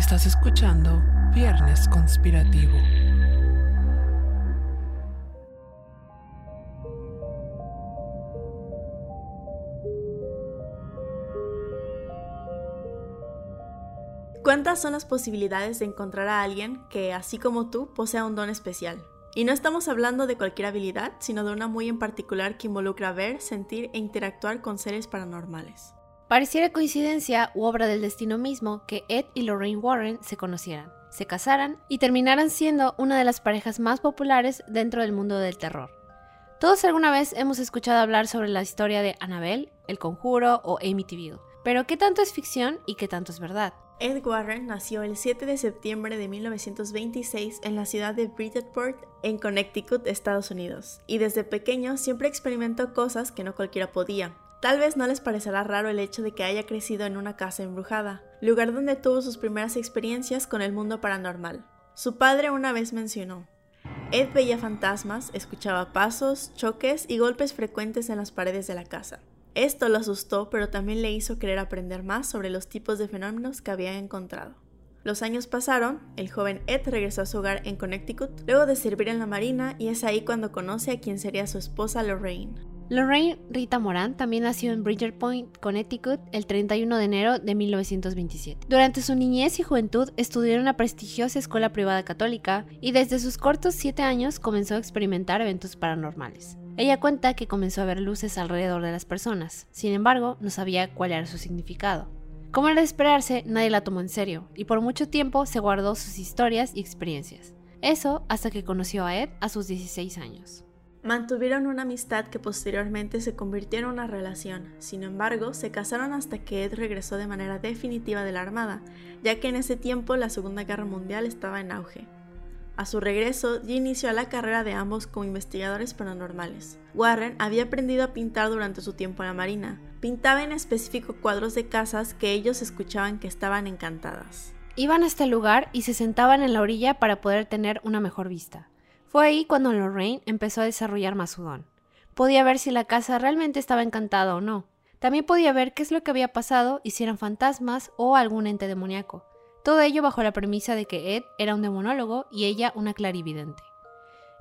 Estás escuchando Viernes Conspirativo. ¿Cuántas son las posibilidades de encontrar a alguien que, así como tú, posea un don especial? Y no estamos hablando de cualquier habilidad, sino de una muy en particular que involucra ver, sentir e interactuar con seres paranormales. Pareciera coincidencia u obra del destino mismo que Ed y Lorraine Warren se conocieran, se casaran y terminaran siendo una de las parejas más populares dentro del mundo del terror. Todos alguna vez hemos escuchado hablar sobre la historia de Annabelle, El Conjuro o Amityville, pero ¿qué tanto es ficción y qué tanto es verdad? Ed Warren nació el 7 de septiembre de 1926 en la ciudad de Bridgeport, en Connecticut, Estados Unidos, y desde pequeño siempre experimentó cosas que no cualquiera podía. Tal vez no les parecerá raro el hecho de que haya crecido en una casa embrujada, lugar donde tuvo sus primeras experiencias con el mundo paranormal. Su padre una vez mencionó, Ed veía fantasmas, escuchaba pasos, choques y golpes frecuentes en las paredes de la casa. Esto lo asustó, pero también le hizo querer aprender más sobre los tipos de fenómenos que había encontrado. Los años pasaron, el joven Ed regresó a su hogar en Connecticut luego de servir en la marina y es ahí cuando conoce a quien sería su esposa Lorraine. Lorraine Rita Moran también nació en Bridger Point, Connecticut, el 31 de enero de 1927. Durante su niñez y juventud estudió en una prestigiosa escuela privada católica y desde sus cortos 7 años comenzó a experimentar eventos paranormales. Ella cuenta que comenzó a ver luces alrededor de las personas, sin embargo, no sabía cuál era su significado. Como era de esperarse, nadie la tomó en serio, y por mucho tiempo se guardó sus historias y experiencias. Eso hasta que conoció a Ed a sus 16 años. Mantuvieron una amistad que posteriormente se convirtió en una relación. Sin embargo, se casaron hasta que Ed regresó de manera definitiva de la Armada, ya que en ese tiempo la Segunda Guerra Mundial estaba en auge. A su regreso, dio inicio a la carrera de ambos como investigadores paranormales. Warren había aprendido a pintar durante su tiempo en la Marina. Pintaba en específico cuadros de casas que ellos escuchaban que estaban encantadas. Iban hasta el lugar y se sentaban en la orilla para poder tener una mejor vista. Fue ahí cuando Lorraine empezó a desarrollar más su don. Podía ver si la casa realmente estaba encantada o no. También podía ver qué es lo que había pasado y si eran fantasmas o algún ente demoníaco. Todo ello bajo la premisa de que Ed era un demonólogo y ella una clarividente.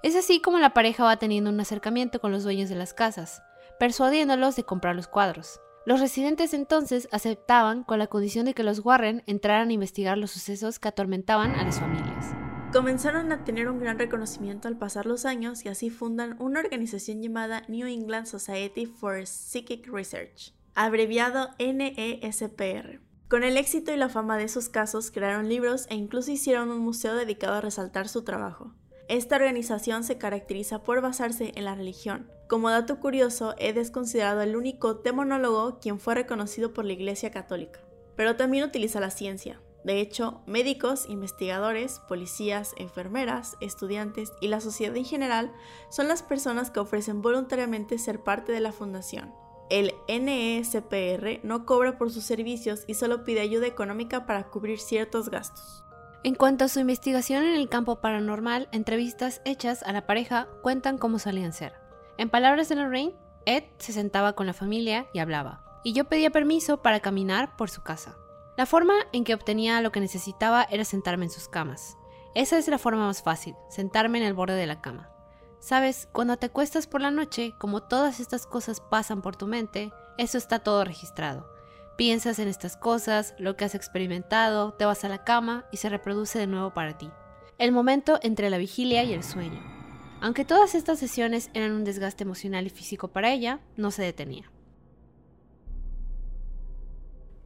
Es así como la pareja va teniendo un acercamiento con los dueños de las casas, persuadiéndolos de comprar los cuadros. Los residentes entonces aceptaban con la condición de que los Warren entraran a investigar los sucesos que atormentaban a las familias. Comenzaron a tener un gran reconocimiento al pasar los años y así fundan una organización llamada New England Society for Psychic Research, abreviado NESPR. Con el éxito y la fama de esos casos, crearon libros e incluso hicieron un museo dedicado a resaltar su trabajo. Esta organización se caracteriza por basarse en la religión. Como dato curioso, Ed es considerado el único demonólogo quien fue reconocido por la Iglesia Católica. Pero también utiliza la ciencia. De hecho, médicos, investigadores, policías, enfermeras, estudiantes y la sociedad en general son las personas que ofrecen voluntariamente ser parte de la fundación. El NESPR no cobra por sus servicios y solo pide ayuda económica para cubrir ciertos gastos. En cuanto a su investigación en el campo paranormal, entrevistas hechas a la pareja cuentan cómo solían ser. En palabras de Lorraine, Ed se sentaba con la familia y hablaba, y yo pedía permiso para caminar por su casa. La forma en que obtenía lo que necesitaba era sentarme en sus camas. Esa es la forma más fácil, sentarme en el borde de la cama. Sabes, cuando te acuestas por la noche, como todas estas cosas pasan por tu mente, eso está todo registrado. Piensas en estas cosas, lo que has experimentado, te vas a la cama y se reproduce de nuevo para ti. El momento entre la vigilia y el sueño. Aunque todas estas sesiones eran un desgaste emocional y físico para ella, no se detenía.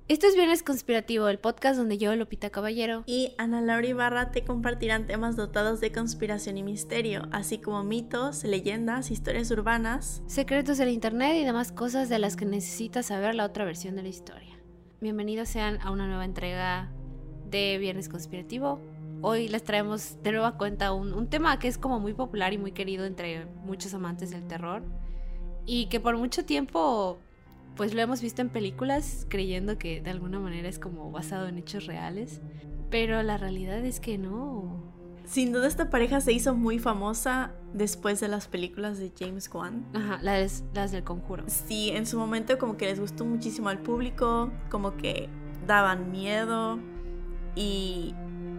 Esto es Viernes Conspirativo, el podcast donde yo, Lupita Caballero y Ana Laura Ibarra te compartirán temas dotados de conspiración y misterio, así como mitos, leyendas, historias urbanas, secretos del internet y demás cosas de las que necesitas saber la otra versión de la historia. Bienvenidos sean a una nueva entrega de Viernes Conspirativo. Hoy les traemos de nueva cuenta un, un tema que es como muy popular y muy querido entre muchos amantes del terror y que por mucho tiempo pues lo hemos visto en películas creyendo que de alguna manera es como basado en hechos reales, pero la realidad es que no. Sin duda esta pareja se hizo muy famosa después de las películas de James Wan. Ajá, las, las del conjuro. Sí, en su momento como que les gustó muchísimo al público, como que daban miedo y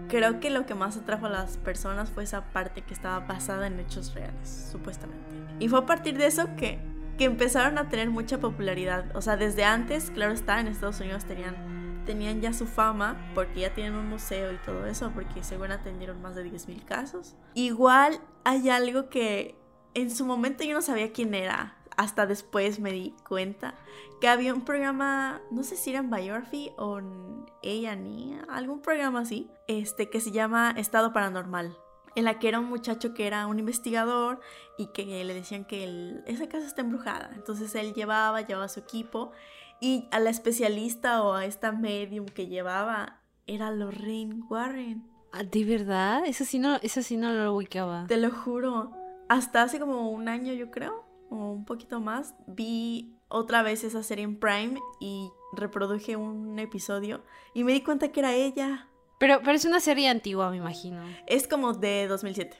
creo que lo que más atrajo a las personas fue esa parte que estaba basada en hechos reales, supuestamente. Y fue a partir de eso que que empezaron a tener mucha popularidad. O sea, desde antes, claro está, en Estados Unidos tenían, tenían ya su fama porque ya tienen un museo y todo eso, porque según atendieron más de 10.000 casos. Igual hay algo que en su momento yo no sabía quién era, hasta después me di cuenta que había un programa, no sé si era en Biography o en A&E, algún programa así, este que se llama Estado Paranormal en la que era un muchacho que era un investigador y que le decían que esa casa está embrujada. Entonces él llevaba, llevaba su equipo y a la especialista o a esta medium que llevaba era Lorraine Warren. Ah, ¿De verdad? Eso sí no, eso sí no lo ubicaba. Te lo juro. Hasta hace como un año yo creo, o un poquito más, vi otra vez esa serie en Prime y reproduje un episodio y me di cuenta que era ella. Pero, pero es una serie antigua, me imagino. Es como de 2007.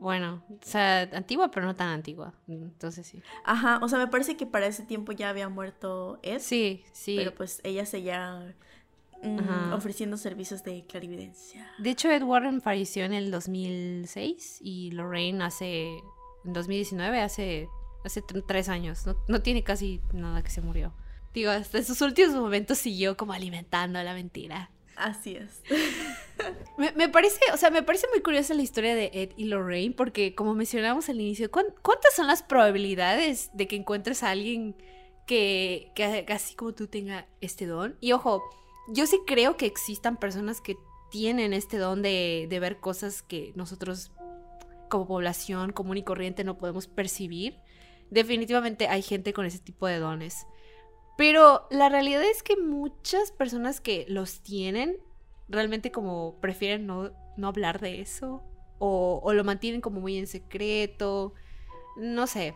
Bueno, o sea, antigua, pero no tan antigua. Entonces sí. Ajá, o sea, me parece que para ese tiempo ya había muerto Ed. Sí, sí. Pero pues ella seguía mm, ofreciendo servicios de clarividencia. De hecho, Ed Warren falleció en el 2006 y Lorraine hace. En 2019, hace, hace tres años. No, no tiene casi nada que se murió. Digo, hasta en sus últimos momentos siguió como alimentando la mentira. Así es. me, parece, o sea, me parece muy curiosa la historia de Ed y Lorraine, porque como mencionamos al inicio, ¿cuántas son las probabilidades de que encuentres a alguien que, así como tú tenga este don? Y ojo, yo sí creo que existan personas que tienen este don de, de ver cosas que nosotros como población común y corriente no podemos percibir. Definitivamente hay gente con ese tipo de dones. Pero la realidad es que muchas personas que los tienen realmente como prefieren no, hablar de eso o, lo mantienen como muy en secreto. No sé.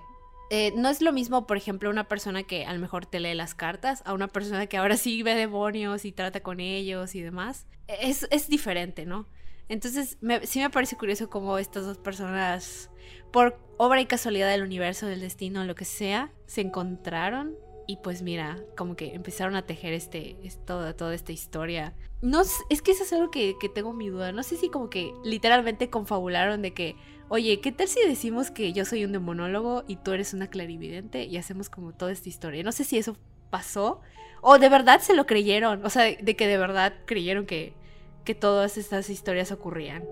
Eh, no es lo mismo, por ejemplo, una persona que a lo mejor te lee las cartas a una persona que ahora sí ve demonios y trata con ellos y demás. Es, es diferente, ¿no? Entonces, sí me parece curioso cómo estas dos personas, por obra y casualidad del universo, del destino, lo que sea, se encontraron y pues mira, como que empezaron a tejer este, toda, toda esta historia. No, es que eso es algo que, que, tengo mi duda. No sé si como que literalmente confabularon de que, oye, ¿qué tal si decimos que yo soy un demonólogo y tú eres una clarividente y hacemos como toda esta historia? No sé si eso pasó o de verdad se lo creyeron. O sea, de que de verdad creyeron que, que todas estas historias ocurrían.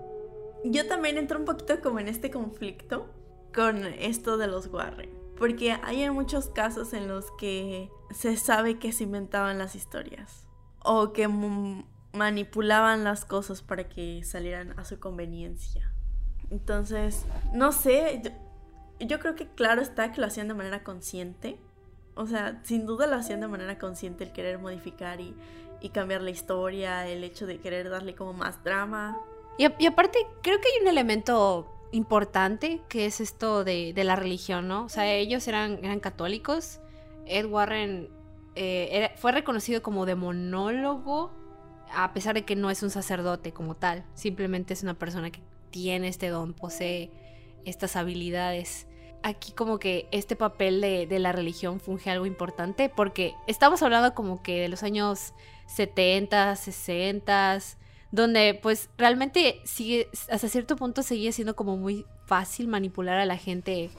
Yo también entro un poquito como en este conflicto con esto de los Warren porque hay muchos casos en los que se sabe que se inventaban las historias o que manipulaban las cosas para que salieran a su conveniencia. Entonces, no sé, yo, creo que claro está que lo hacían de manera consciente. O sea, sin duda lo hacían de manera consciente el querer modificar y, cambiar la historia, el hecho de querer darle como más drama. Y, y aparte, creo que hay un elemento importante que es esto de, la religión, ¿no? O sea, ellos eran, eran católicos. Ed Warren eh, fue reconocido como demonólogo, a pesar de que no es un sacerdote como tal. Simplemente es una persona que tiene este don, posee estas habilidades. Aquí como que este papel de, de la religión funge algo importante porque estamos hablando como que de los años 70, 60, donde pues realmente sigue, hasta cierto punto seguía siendo como muy fácil manipular a la gente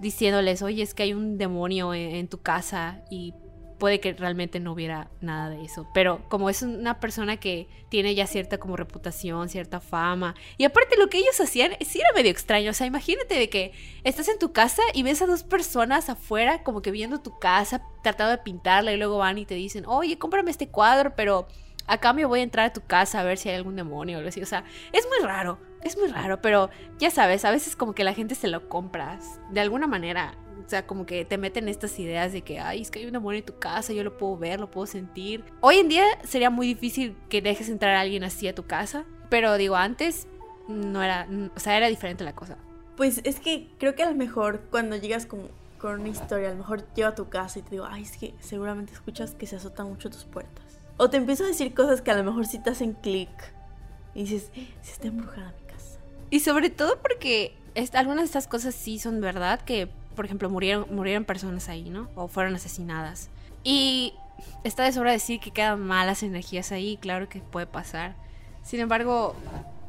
diciéndoles, oye, es que hay un demonio en, tu casa y puede que realmente no hubiera nada de eso. Pero como es una persona que tiene ya cierta como reputación, cierta fama. Y aparte lo que ellos hacían sí era medio extraño. O sea, imagínate de que estás en tu casa y ves a dos personas afuera como que viendo tu casa, tratando de pintarla y luego van y te dicen, oye, cómprame este cuadro, pero a cambio voy a entrar a tu casa a ver si hay algún demonio o algo así. O sea, es muy raro, es muy raro, pero ya sabes, a veces como que la gente se lo compra de alguna manera. O sea, como que te meten estas ideas de que, ay, es que hay un demonio en tu casa, yo lo puedo ver, lo puedo sentir. Hoy en día sería muy difícil que dejes entrar a alguien así a tu casa, pero digo, antes no era, o sea, era diferente la cosa. Pues es que creo que a lo mejor cuando llegas con, con una historia, a lo mejor llego a tu casa y te digo, ay, es que seguramente escuchas que se azotan mucho tus puertas. O te empiezo a decir cosas que a lo mejor sí te hacen clic. Y dices, si está embrujada mi casa. Y sobre todo porque algunas de estas cosas sí son verdad, que por ejemplo murieron, murieron personas ahí, ¿no? O fueron asesinadas. Y está de sobra decir que quedan malas energías ahí, claro que puede pasar. Sin embargo,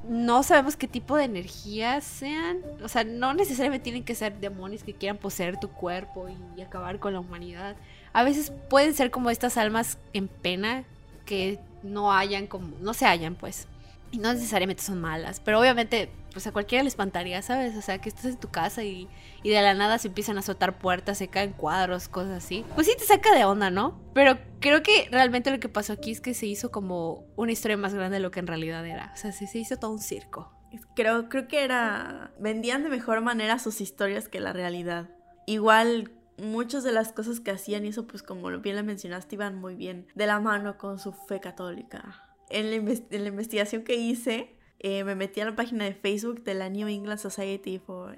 no sabemos qué tipo de energías sean. O sea, no necesariamente tienen que ser demonios que quieran poseer tu cuerpo y acabar con la humanidad. A veces pueden ser como estas almas en pena que no hayan como, no se hallan pues. Y no necesariamente son malas, pero obviamente pues a cualquiera le espantaría, ¿sabes? O sea, que estás en tu casa y, y de la nada se empiezan a azotar puertas, se caen cuadros, cosas así. Pues sí te saca de onda, ¿no? Pero creo que realmente lo que pasó aquí es que se hizo como una historia más grande de lo que en realidad era. O sea, se, se hizo todo un circo. Creo, creo que era... Vendían de mejor manera sus historias que la realidad. Igual muchas de las cosas que hacían y eso pues como bien le mencionaste iban muy bien de la mano con su fe católica. En la, investigación que hice eh, me metí a la página de Facebook de la New England Society for...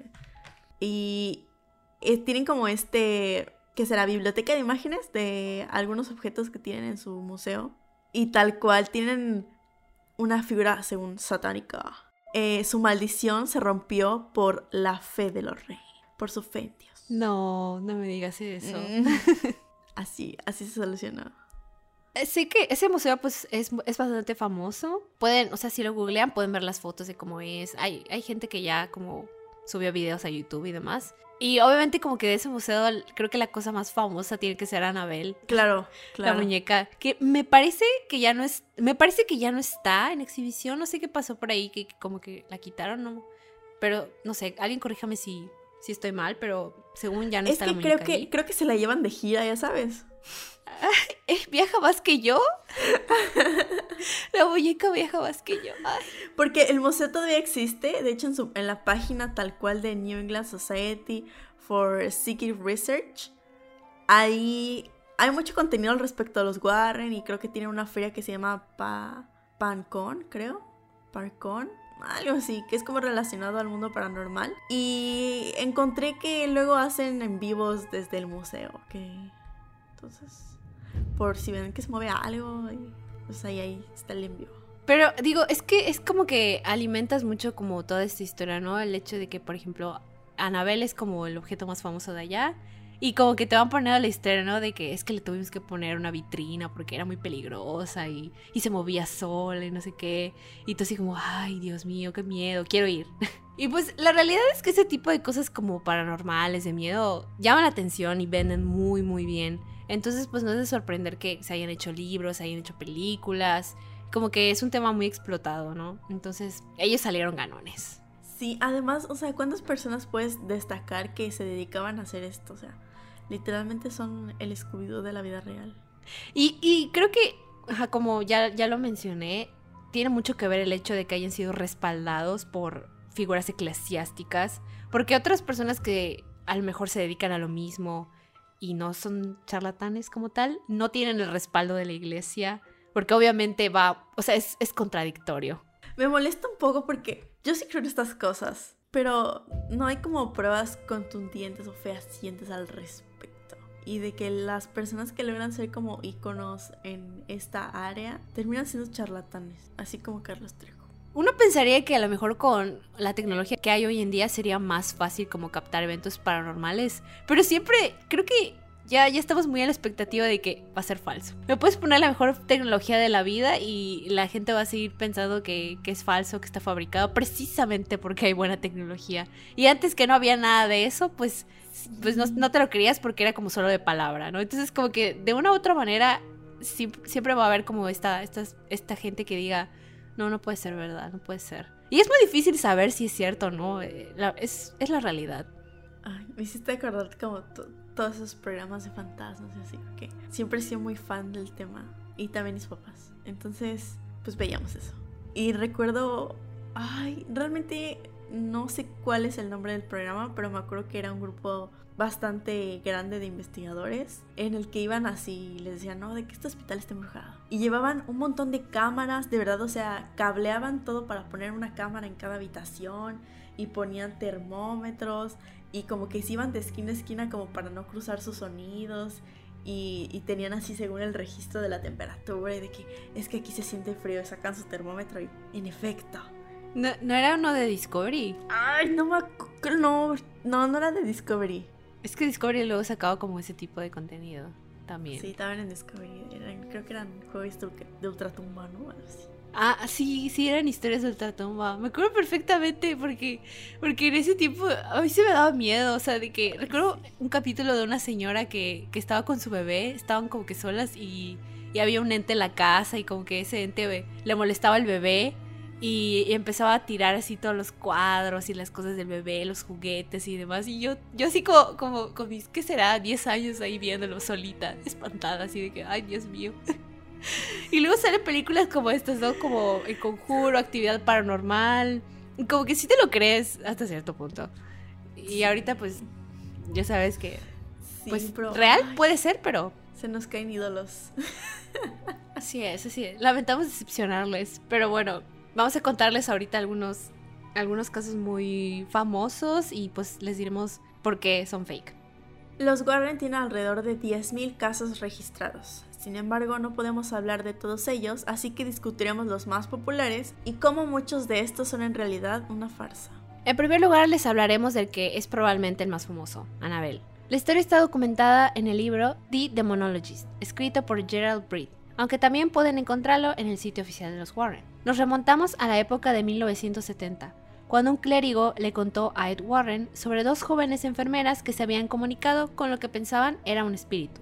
y eh, tienen como este que será biblioteca de imágenes de algunos objetos que tienen en su museo y tal cual tienen una figura según satánica. Eh, su maldición se rompió por la fe de los reyes, por su fe en. No, no me digas eso. Mm. así, así se solucionó. Eh, sí que ese museo pues es, bastante famoso. Pueden, o sea, si lo googlean pueden ver las fotos de cómo es. Hay, hay gente que ya como subió videos a YouTube y demás. Y obviamente como que de ese museo creo que la cosa más famosa tiene que ser Anabel. Claro, claro. La muñeca. Que me parece que ya no es. Me parece que ya no está en exhibición. No sé qué pasó por ahí, que, que como que la quitaron, ¿no? Pero no sé, alguien corríjame si, si estoy mal, pero según ya no está la muñeca creo que creo que se la llevan de gira, ya sabes. ¿Viaja más que yo? la muñeca viaja más que yo. Porque el museo todavía existe. De hecho, en, su, en la página tal cual de New England Society for Psychic Research, ahí hay mucho contenido al respecto a los Warren y creo que tienen una feria que se llama pa, PanCon, creo. ParCon algo así, que es como relacionado al mundo paranormal. Y encontré que luego hacen en vivos desde el museo, que entonces, por si ven que se mueve algo, pues ahí, ahí está el en vivo. Pero digo, es que es como que alimentas mucho como toda esta historia, ¿no? El hecho de que, por ejemplo, Anabel es como el objeto más famoso de allá y como que te van poniendo la historia, ¿no? De que es que le tuvimos que poner una vitrina porque era muy peligrosa y, y se movía sola y no sé qué. Y tú así como, ay, Dios mío, qué miedo, quiero ir. y pues la realidad es que ese tipo de cosas como paranormales, de miedo, llaman la atención y venden muy, muy bien. Entonces, pues no es de sorprender que se hayan hecho libros, se hayan hecho películas. Como que es un tema muy explotado, ¿no? Entonces, ellos salieron ganones. Sí, además, o sea, ¿cuántas personas puedes destacar que se dedicaban a hacer esto? O sea, literalmente son el escudo de la vida real. Y, creo que, como ya, ya lo mencioné, tiene mucho que ver el hecho de que hayan sido respaldados por figuras eclesiásticas, porque otras personas que a lo mejor se dedican a lo mismo y no son charlatanes como tal, no tienen el respaldo de la iglesia, porque obviamente va, o sea, es, es contradictorio. Me molesta un poco porque yo sí creo en estas cosas, pero no hay como pruebas contundentes o fehacientes al respecto y de que las personas que logran ser como íconos en esta área terminan siendo charlatanes, así como Carlos Trejo. Uno pensaría que a lo mejor con la tecnología que hay hoy en día sería más fácil como captar eventos paranormales, pero siempre creo que ya, ya estamos muy a la expectativa de que va a ser falso. Me puedes poner la mejor tecnología de la vida y la gente va a seguir pensando que, que es falso, que está fabricado, precisamente porque hay buena tecnología. Y antes que no había nada de eso, pues, pues no, no te lo creías porque era como solo de palabra, ¿no? Entonces como que de una u otra manera siempre va a haber como esta, esta, esta gente que diga, no, no puede ser verdad, no puede ser. Y es muy difícil saber si es cierto o no, eh, es, es la realidad. Ay, me hiciste acordar como todos esos programas de fantasmas y así, que siempre he sido muy fan del tema. Y también mis papás. Entonces, pues veíamos eso. Y recuerdo, ay, realmente no sé cuál es el nombre del programa, pero me acuerdo que era un grupo bastante grande de investigadores en el que iban así y les decían, no, de que este hospital está embrujado. Y llevaban un montón de cámaras, de verdad, o sea, cableaban todo para poner una cámara en cada habitación y ponían termómetros y como que se iban de esquina a esquina como para no cruzar sus sonidos y, tenían así según el registro de la temperatura y de que es que aquí se siente frío, sacan su termómetro y en efecto. No, no era uno de Discovery. Ay, no me no, no, no era de Discovery. Es que Discovery luego sacaba como ese tipo de contenido también. Sí, estaban en Discovery. creo que eran juegos de ultratumba, ¿no? Algo así. Ah, sí, sí, eran historias de ultratumba. Me acuerdo perfectamente porque, porque en ese tiempo a mí se me daba miedo. O sea, de que recuerdo un capítulo de una señora que, que estaba con su bebé, estaban como que solas y, y, había un ente en la casa y como que ese ente le molestaba al bebé y, empezaba a tirar así todos los cuadros y las cosas del bebé, los juguetes y demás. Y yo, yo así como, como con mis, ¿qué será? 10 años ahí viéndolo solita, espantada, así de que, ay, Dios mío. y luego salen películas como estas, ¿no? Como El Conjuro, Actividad Paranormal. Como que sí te lo crees hasta cierto punto. Y ahorita pues ya sabes que... pues real puede ser, pero... Se nos caen ídolos. así es, así es. Lamentamos decepcionarles. Pero bueno, vamos a contarles ahorita algunos, algunos casos muy famosos y pues les diremos por qué son fake. Los Warren tienen alrededor de 10.000 casos registrados. Sin embargo, no podemos hablar de todos ellos, así que discutiremos los más populares y cómo muchos de estos son en realidad una farsa. En primer lugar, les hablaremos del que es probablemente el más famoso, Annabelle. La historia está documentada en el libro The Demonologist, escrito por Gerald Breed, aunque también pueden encontrarlo en el sitio oficial de los Warren. Nos remontamos a la época de 1970, cuando un clérigo le contó a Ed Warren sobre dos jóvenes enfermeras que se habían comunicado con lo que pensaban era un espíritu.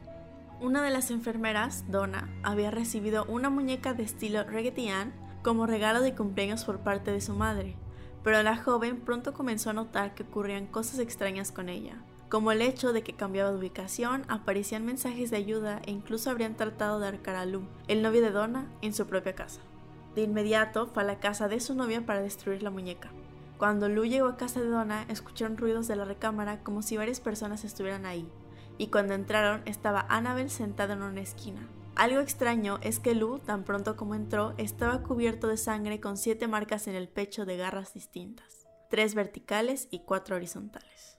Una de las enfermeras, Donna, había recibido una muñeca de estilo Reggaeton como regalo de cumpleaños por parte de su madre, pero la joven pronto comenzó a notar que ocurrían cosas extrañas con ella, como el hecho de que cambiaba de ubicación, aparecían mensajes de ayuda e incluso habrían tratado de arcar a Lou, el novio de Donna, en su propia casa. De inmediato fue a la casa de su novia para destruir la muñeca. Cuando Lu llegó a casa de Donna, escucharon ruidos de la recámara como si varias personas estuvieran ahí, y cuando entraron estaba Annabel sentada en una esquina. Algo extraño es que Lu, tan pronto como entró, estaba cubierto de sangre con siete marcas en el pecho de garras distintas, tres verticales y cuatro horizontales.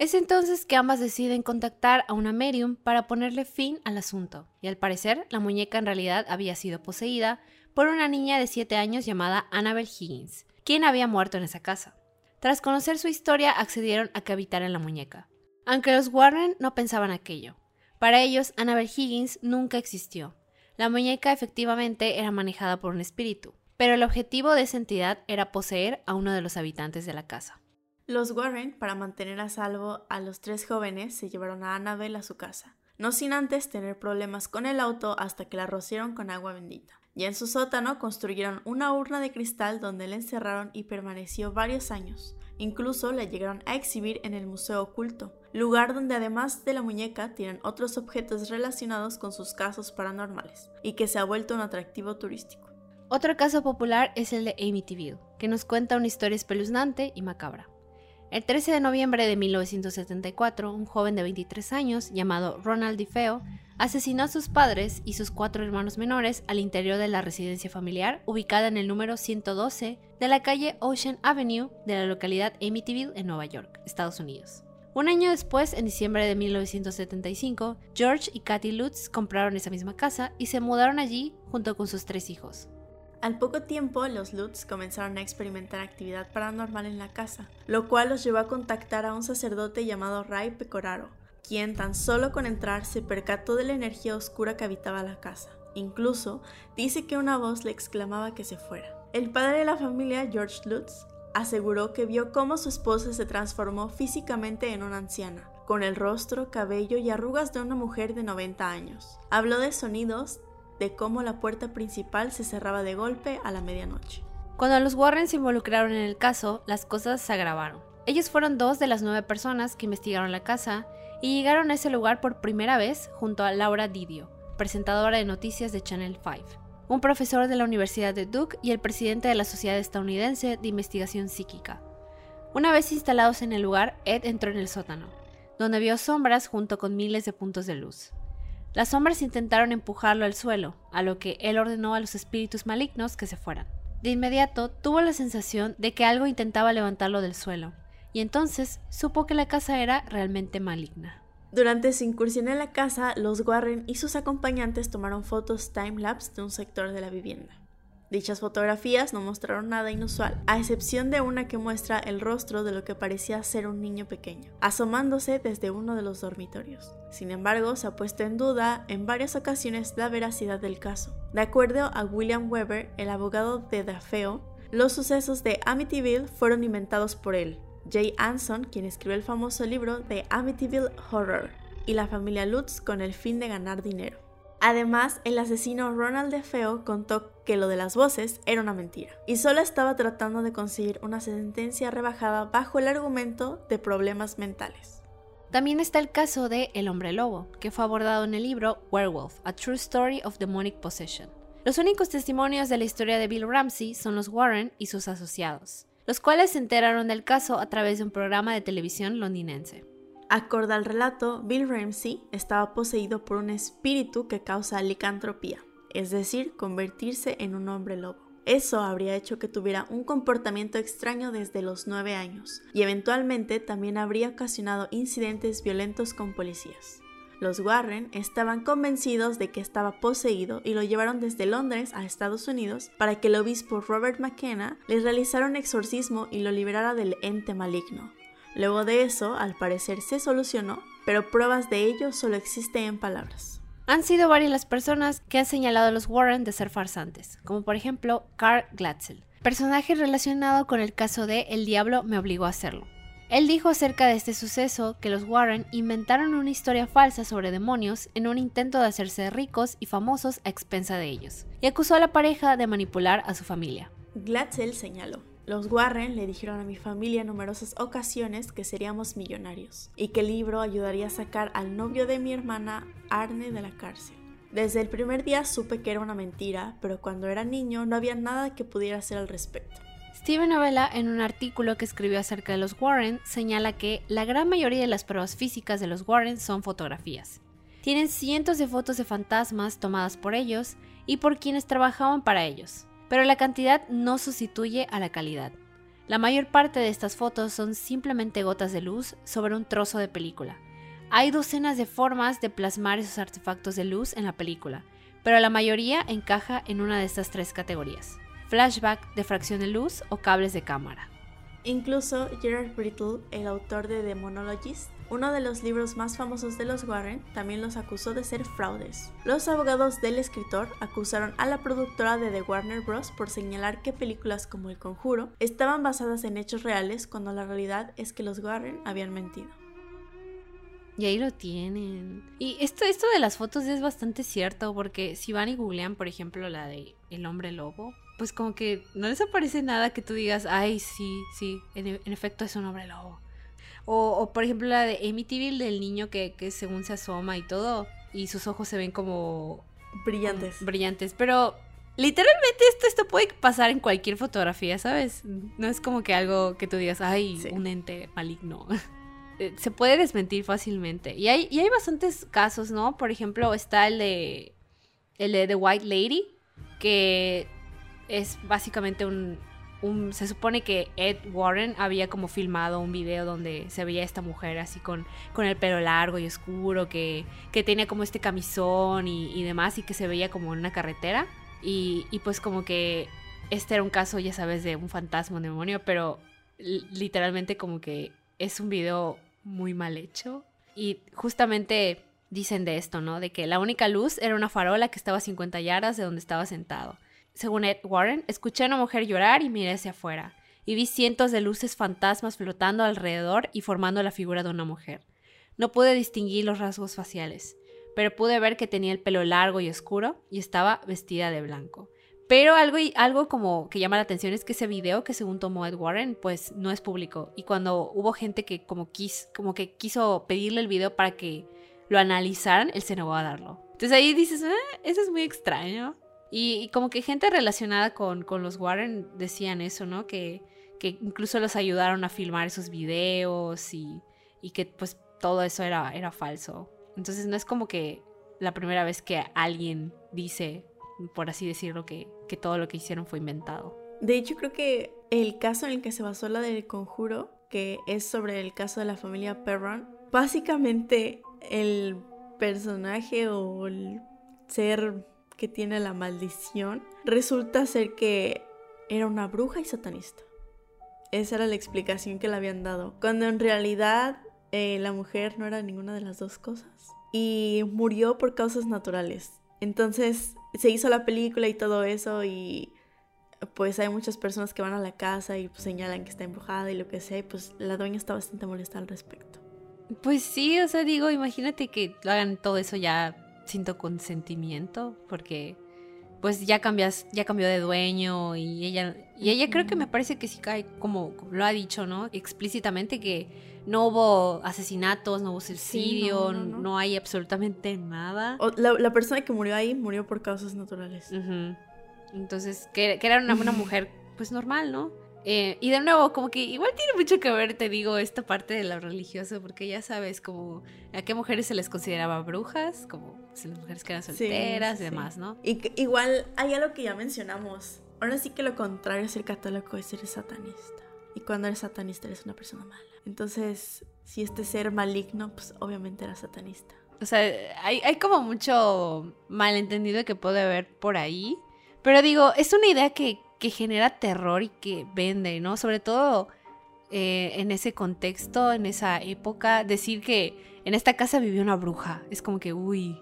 Es entonces que ambas deciden contactar a una medium para ponerle fin al asunto, y al parecer la muñeca en realidad había sido poseída por una niña de 7 años llamada Annabel Higgins, quien había muerto en esa casa. Tras conocer su historia, accedieron a que habitara en la muñeca. Aunque los Warren no pensaban aquello. Para ellos, Annabel Higgins nunca existió. La muñeca efectivamente era manejada por un espíritu, pero el objetivo de esa entidad era poseer a uno de los habitantes de la casa. Los Warren, para mantener a salvo a los tres jóvenes, se llevaron a Annabel a su casa, no sin antes tener problemas con el auto hasta que la rociaron con agua bendita y en su sótano construyeron una urna de cristal donde la encerraron y permaneció varios años. Incluso la llegaron a exhibir en el Museo Oculto, lugar donde además de la muñeca tienen otros objetos relacionados con sus casos paranormales, y que se ha vuelto un atractivo turístico. Otro caso popular es el de Amityville, que nos cuenta una historia espeluznante y macabra. El 13 de noviembre de 1974, un joven de 23 años llamado Ronald DiFeo asesinó a sus padres y sus cuatro hermanos menores al interior de la residencia familiar ubicada en el número 112 de la calle Ocean Avenue de la localidad Amityville en Nueva York, Estados Unidos. Un año después, en diciembre de 1975, George y Kathy Lutz compraron esa misma casa y se mudaron allí junto con sus tres hijos. Al poco tiempo, los Lutz comenzaron a experimentar actividad paranormal en la casa, lo cual los llevó a contactar a un sacerdote llamado Ray Pecoraro, quien tan solo con entrar se percató de la energía oscura que habitaba la casa. Incluso dice que una voz le exclamaba que se fuera. El padre de la familia, George Lutz, aseguró que vio cómo su esposa se transformó físicamente en una anciana, con el rostro, cabello y arrugas de una mujer de 90 años. Habló de sonidos, de cómo la puerta principal se cerraba de golpe a la medianoche. Cuando los Warren se involucraron en el caso, las cosas se agravaron. Ellos fueron dos de las nueve personas que investigaron la casa y llegaron a ese lugar por primera vez junto a Laura Didio, presentadora de noticias de Channel 5, un profesor de la Universidad de Duke y el presidente de la Sociedad Estadounidense de Investigación Psíquica. Una vez instalados en el lugar, Ed entró en el sótano, donde vio sombras junto con miles de puntos de luz. Las sombras intentaron empujarlo al suelo, a lo que él ordenó a los espíritus malignos que se fueran. De inmediato tuvo la sensación de que algo intentaba levantarlo del suelo, y entonces supo que la casa era realmente maligna. Durante su incursión en la casa, los Warren y sus acompañantes tomaron fotos time-lapse de un sector de la vivienda. Dichas fotografías no mostraron nada inusual, a excepción de una que muestra el rostro de lo que parecía ser un niño pequeño, asomándose desde uno de los dormitorios. Sin embargo, se ha puesto en duda en varias ocasiones la veracidad del caso. De acuerdo a William Weber, el abogado de Dafeo, los sucesos de Amityville fueron inventados por él, Jay Anson, quien escribió el famoso libro de Amityville Horror, y la familia Lutz con el fin de ganar dinero. Además, el asesino Ronald DeFeo contó que lo de las voces era una mentira, y solo estaba tratando de conseguir una sentencia rebajada bajo el argumento de problemas mentales. También está el caso de El hombre lobo, que fue abordado en el libro Werewolf, A True Story of Demonic Possession. Los únicos testimonios de la historia de Bill Ramsey son los Warren y sus asociados los cuales se enteraron del caso a través de un programa de televisión londinense. Acorde al relato, Bill Ramsey estaba poseído por un espíritu que causa licantropía, es decir, convertirse en un hombre lobo. Eso habría hecho que tuviera un comportamiento extraño desde los nueve años y eventualmente también habría ocasionado incidentes violentos con policías. Los Warren estaban convencidos de que estaba poseído y lo llevaron desde Londres a Estados Unidos para que el obispo Robert McKenna le realizara un exorcismo y lo liberara del ente maligno. Luego de eso, al parecer se solucionó, pero pruebas de ello solo existen en palabras. Han sido varias las personas que han señalado a los Warren de ser farsantes, como por ejemplo Carl Glatzel, personaje relacionado con el caso de El diablo me obligó a hacerlo. Él dijo acerca de este suceso que los Warren inventaron una historia falsa sobre demonios en un intento de hacerse ricos y famosos a expensa de ellos, y acusó a la pareja de manipular a su familia. Glatzel señaló. Los Warren le dijeron a mi familia en numerosas ocasiones que seríamos millonarios y que el libro ayudaría a sacar al novio de mi hermana Arne de la cárcel. Desde el primer día supe que era una mentira, pero cuando era niño no había nada que pudiera hacer al respecto. Steven Novella, en un artículo que escribió acerca de los Warren, señala que la gran mayoría de las pruebas físicas de los Warren son fotografías. Tienen cientos de fotos de fantasmas tomadas por ellos y por quienes trabajaban para ellos, pero la cantidad no sustituye a la calidad. La mayor parte de estas fotos son simplemente gotas de luz sobre un trozo de película. Hay docenas de formas de plasmar esos artefactos de luz en la película, pero la mayoría encaja en una de estas tres categorías flashback, fracción de luz o cables de cámara. Incluso Gerard Brittle, el autor de The Monologist, uno de los libros más famosos de los Warren, también los acusó de ser fraudes. Los abogados del escritor acusaron a la productora de The Warner Bros. por señalar que películas como El Conjuro estaban basadas en hechos reales cuando la realidad es que los Warren habían mentido. Y ahí lo tienen. Y esto, esto de las fotos es bastante cierto, porque si van y googlean, por ejemplo, la de El hombre lobo, pues como que no les aparece nada que tú digas, ay, sí, sí, en, e, efecto es un hombre lobo. O, por ejemplo la de Amityville del niño que, según se asoma y todo, y sus ojos se ven como... Brillantes. brillantes, pero literalmente esto, esto puede pasar en cualquier fotografía, ¿sabes? No es como que algo que tú digas, ay, un ente maligno. Eh, se puede desmentir fácilmente. Y hay, y hay bastantes casos, ¿no? Por ejemplo, está el de, el de The White Lady, que es básicamente un, se supone que Ed Warren había como filmado un video donde se veía esta mujer así con, con el pelo largo y oscuro, que, que tenía como este camisón y, demás y que se veía como en una carretera. Y, y, pues como que este era un caso, ya sabes, de un fantasma, un demonio, pero literalmente como que es un video muy mal hecho. Y justamente dicen de esto, ¿no? De que la única luz era una farola que estaba a 50 yardas de donde estaba sentado. Según Ed Warren, escuché a una mujer llorar y miré hacia afuera. Y vi cientos de luces fantasmas flotando alrededor y formando la figura de una mujer. No pude distinguir los rasgos faciales, pero pude ver que tenía el pelo largo y oscuro y estaba vestida de blanco. Pero algo, algo como que llama la atención es que ese video que según tomó Ed Warren, pues no es público. Y cuando hubo gente que como, como que quiso pedirle el video para que lo analizaran, él se negó a darlo. Entonces ahí dices, eh, eso es muy extraño. Y, como que gente relacionada con, con, los Warren decían eso, ¿no? Que, que incluso los ayudaron a filmar esos videos y, y que pues todo eso era, era falso. Entonces no es como que la primera vez que alguien dice, por así decirlo, que, que todo lo que hicieron fue inventado. De hecho, creo que el caso en el que se basó la del conjuro, que es sobre el caso de la familia Perron, básicamente el personaje o el ser que tiene la maldición resulta ser que era una bruja y satanista. Esa era la explicación que le habían dado. Cuando en realidad eh, la mujer no era ninguna de las dos cosas. Y murió por causas naturales. Entonces se hizo la película y todo eso y pues hay muchas personas que van a la casa y pues, señalan que está embrujada y lo que sea y pues la dueña está bastante molesta al respecto. Pues sí, o sea, digo, imagínate que hagan todo eso ya sin tu consentimiento, porque pues ya cambias, ya cambió de dueño y ella, y ella creo que me parece que sí cae, como lo ha dicho, ¿no? Explícitamente que no hubo asesinatos, no hubo suicidio, no, hay absolutamente nada. la, persona que murió ahí murió por causas naturales. Entonces, que, era una, una mujer pues normal, ¿no? Eh, y de nuevo, como que igual tiene mucho que ver, te digo, esta parte de lo religioso, porque ya sabes, como a qué mujeres se les consideraba brujas, como si las mujeres que eran solteras y demás, ¿no? Y igual hay algo que ya mencionamos. Ahora sí que lo contrario a ser católico es ser satanista. Y cuando eres satanista eres una persona mala. Entonces, si este ser maligno, pues obviamente era satanista. O sea, hay, hay como mucho malentendido que puede haber por ahí. Pero digo, es una idea que, que genera terror y que vende, ¿no? Sobre todo eh, en ese contexto, en esa época, decir que en esta casa vivió una bruja, es como que, uy,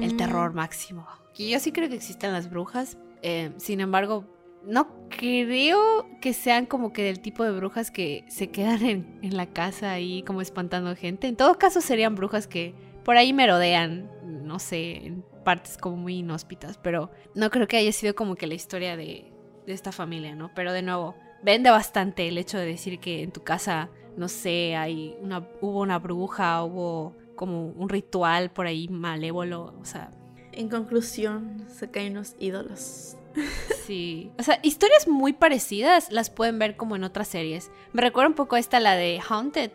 el terror máximo. Y yo sí creo que existen las brujas, eh, sin embargo, no creo que sean como que del tipo de brujas que se quedan en, en, la casa ahí como espantando gente. En todo caso serían brujas que por ahí merodean, no sé, en partes como muy inhóspitas, pero no creo que haya sido como que la historia de, de esta familia, ¿no? Pero de nuevo, vende bastante el hecho de decir que en tu casa, no sé, hay una, hubo una bruja, hubo como un ritual por ahí malévolo, o sea... En conclusión, se caen los ídolos. Sí, o sea, historias muy parecidas las pueden ver como en otras series. Me recuerda un poco a esta, la de Haunted,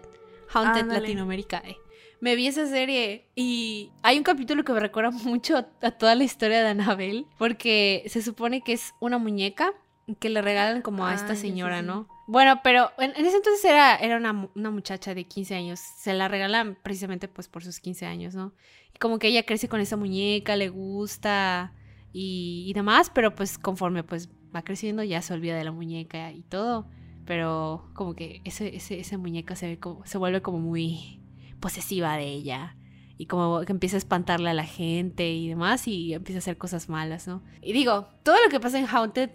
Haunted Latinoamérica. Eh. Me vi esa serie y hay un capítulo que me recuerda mucho a toda la historia de Annabelle, porque se supone que es una muñeca que le regalan como a esta señora, ¿no? Bueno, pero en, ese entonces era, era una, muchacha de 15 años. Se la regalan precisamente pues por sus 15 años, ¿no? Y como que ella crece con esa muñeca, le gusta y, demás, pero pues conforme pues va creciendo ya se olvida de la muñeca y todo. Pero como que ese, ese, esa muñeca se, ve como, se vuelve como muy posesiva de ella. Y como que empieza a espantarle a la gente y demás y empieza a hacer cosas malas, ¿no? Y digo, todo lo que pasa en Haunted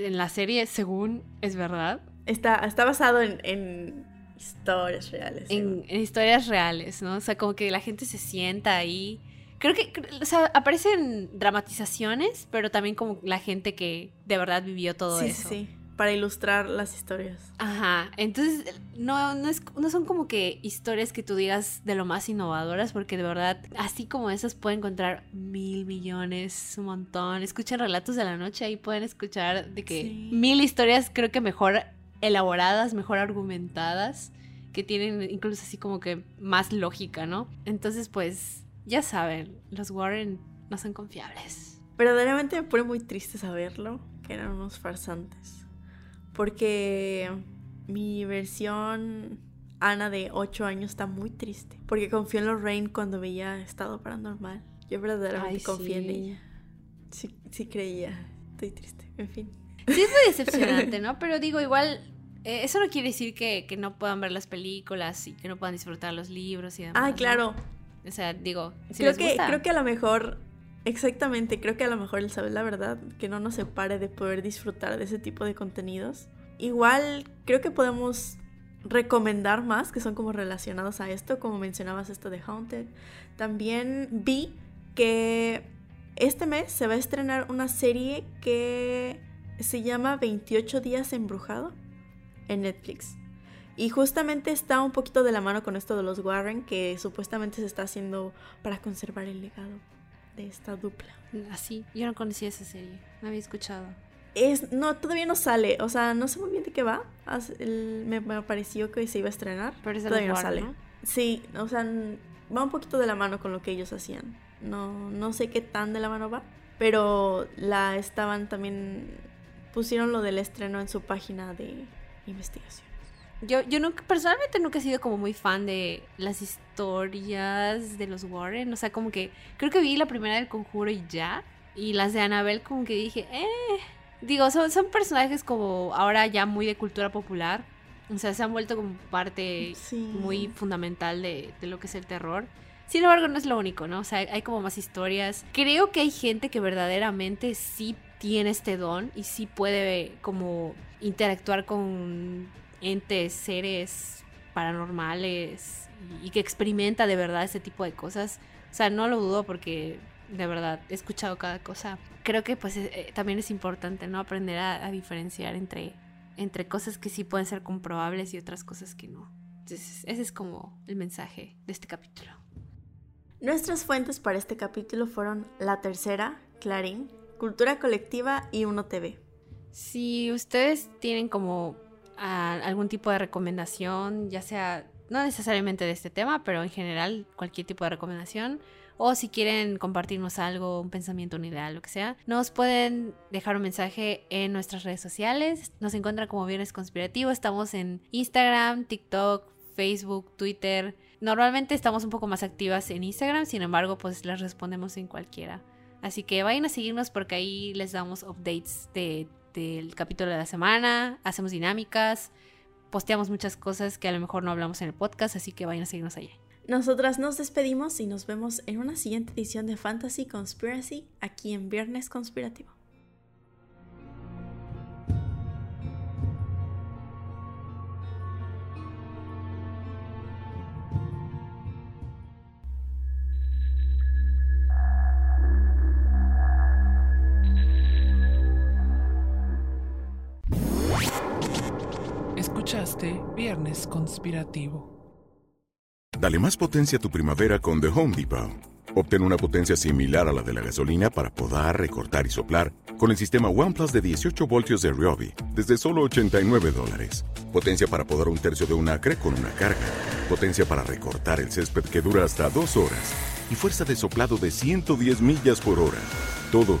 en la serie, según es verdad. Está, está basado en, historias reales. En, historias reales, ¿no? O sea, como que la gente se sienta ahí. Creo que, o sea, aparecen dramatizaciones, pero también como la gente que de verdad vivió todo eso. Sí, sí para ilustrar las historias. Ajá, entonces no, no, es, no son como que historias que tú digas de lo más innovadoras, porque de verdad, así como esas pueden encontrar mil millones, un montón. Escuchen relatos de la noche, ahí pueden escuchar de que mil historias creo que mejor elaboradas, mejor argumentadas, que tienen incluso así como que más lógica, ¿no? Entonces pues ya saben, los Warren no son confiables. Verdaderamente me pone muy triste saberlo, que eran unos farsantes. Porque mi versión Ana de 8 años está muy triste. Porque confió en Lorraine cuando veía estado paranormal. Yo verdaderamente confié en ella. Sí, sí creía. Estoy triste. En fin. Sí es muy decepcionante, ¿no? Pero digo, igual Eh, eso no quiere decir que, que no puedan ver las películas y que no puedan disfrutar los libros y demás. Ay, ¿no? claro. O sea, digo, si creo les que, creo que a lo mejor, exactamente, creo que a lo mejor el saber la verdad, que no nos separe de poder disfrutar de ese tipo de contenidos. Igual creo que podemos recomendar más que son como relacionados a esto, como mencionabas esto de Haunted. También vi que este mes se va a estrenar una serie que se llama 28 días embrujado en Netflix. Y justamente está un poquito de la mano con esto de los Warren, que supuestamente se está haciendo para conservar el legado de esta dupla. Así, yo no conocía esa serie, no había escuchado. Es, no, todavía no sale, o sea, no sé muy bien de qué va. El- me, me pareció que se iba a estrenar. Pero es todavía no sale. Sí, o sea, va un poquito de la mano con lo que ellos hacían. No, no sé qué tan de la mano va, pero la estaban también pusieron lo del estreno en su página de investigación. Yo, yo nunca, personalmente nunca he sido como muy fan de las historias de los Warren. O sea, como que creo que vi la primera del conjuro y ya. Y las de Annabelle como que dije, eh. Digo, son, son personajes como ahora ya muy de cultura popular. O sea, se han vuelto como parte Sí. muy fundamental de, de lo que es el terror. Sin embargo, no es lo único, ¿no? O sea, hay como más historias. Creo que hay gente que verdaderamente sí tiene este don y sí puede como interactuar con entes, seres paranormales y, que experimenta de verdad ese tipo de cosas. O sea, no lo dudo porque de verdad he escuchado cada cosa. Creo que pues eh, eh, también es importante, ¿no? Aprender a, a diferenciar entre, entre cosas que sí pueden ser comprobables y otras cosas que no. Entonces, ese es como el mensaje de este capítulo. Nuestras fuentes para este capítulo fueron La Tercera, Clarín, Cultura Colectiva y Uno TV. Si ustedes tienen como ah, algún tipo de recomendación, ya sea no necesariamente de este tema, pero en general cualquier tipo de recomendación, o si quieren compartirnos algo, un pensamiento, una idea, lo que sea, nos pueden dejar un mensaje en nuestras redes sociales. Nos encuentran como Viernes Conspirativo. Estamos en Instagram, TikTok, Facebook, Twitter. Normalmente estamos un poco más activas en Instagram, sin embargo, pues les respondemos en cualquiera. Así que vayan a seguirnos porque ahí les damos updates de, del capítulo de la semana, hacemos dinámicas, posteamos muchas cosas que a lo mejor no hablamos en el podcast, así que vayan a seguirnos allá. Nosotras nos despedimos y nos vemos en una siguiente edición de Fantasy Conspiracy aquí en Viernes Conspirativo. Conspirativo. Dale más potencia a tu primavera con The Home Depot. Obtén una potencia similar a la de la gasolina para podar, recortar y soplar con el sistema OnePlus de 18 voltios de Ryobi desde solo 89 dólares. Potencia para podar un tercio de un acre con una carga. Potencia para recortar el césped que dura hasta dos horas. Y fuerza de soplado de 110 millas por hora. Todo